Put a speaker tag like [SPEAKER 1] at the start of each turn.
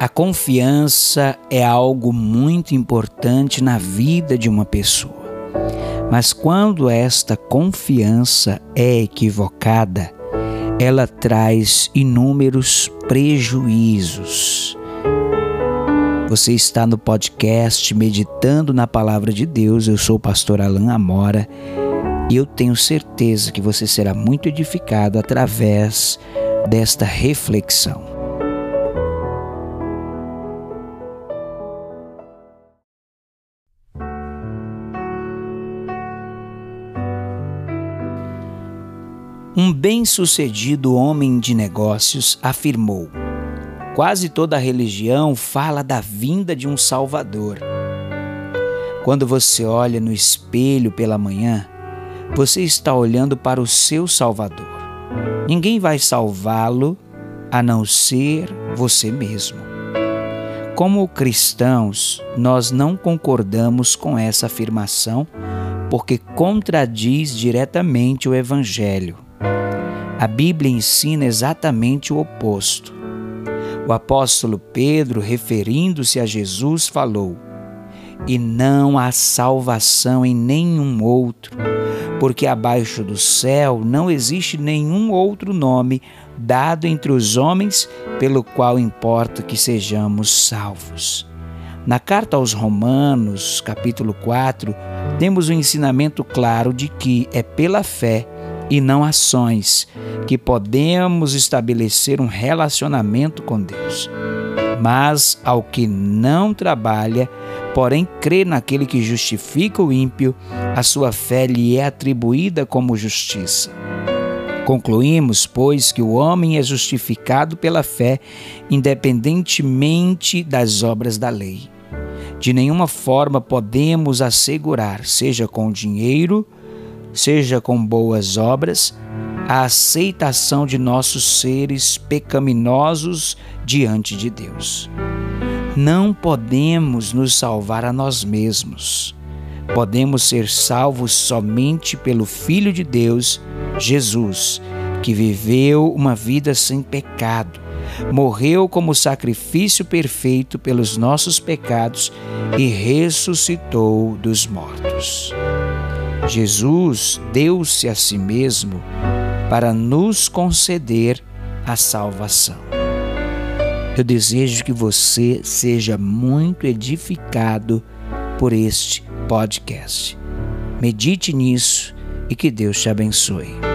[SPEAKER 1] A confiança é algo muito importante na vida de uma pessoa. Mas quando esta confiança é equivocada, ela traz inúmeros prejuízos. Você está no podcast Meditando na Palavra de Deus. Eu sou o pastor Alain Amora e eu tenho certeza que você será muito edificado através desta reflexão. Um bem-sucedido homem de negócios afirmou: Quase toda religião fala da vinda de um Salvador. Quando você olha no espelho pela manhã, você está olhando para o seu Salvador. Ninguém vai salvá-lo a não ser você mesmo. Como cristãos, nós não concordamos com essa afirmação porque contradiz diretamente o Evangelho. A Bíblia ensina exatamente o oposto. O apóstolo Pedro, referindo-se a Jesus, falou: E não há salvação em nenhum outro, porque abaixo do céu não existe nenhum outro nome dado entre os homens pelo qual importa que sejamos salvos. Na carta aos Romanos, capítulo 4, temos o um ensinamento claro de que é pela fé e não ações que podemos estabelecer um relacionamento com Deus. Mas ao que não trabalha, porém crê naquele que justifica o ímpio, a sua fé lhe é atribuída como justiça. Concluímos, pois, que o homem é justificado pela fé, independentemente das obras da lei. De nenhuma forma podemos assegurar, seja com dinheiro, seja com boas obras, a aceitação de nossos seres pecaminosos diante de Deus. Não podemos nos salvar a nós mesmos. Podemos ser salvos somente pelo Filho de Deus, Jesus, que viveu uma vida sem pecado, morreu como sacrifício perfeito pelos nossos pecados e ressuscitou dos mortos. Jesus deu-se a si mesmo para nos conceder a salvação. Eu desejo que você seja muito edificado por este podcast. Medite nisso e que Deus te abençoe.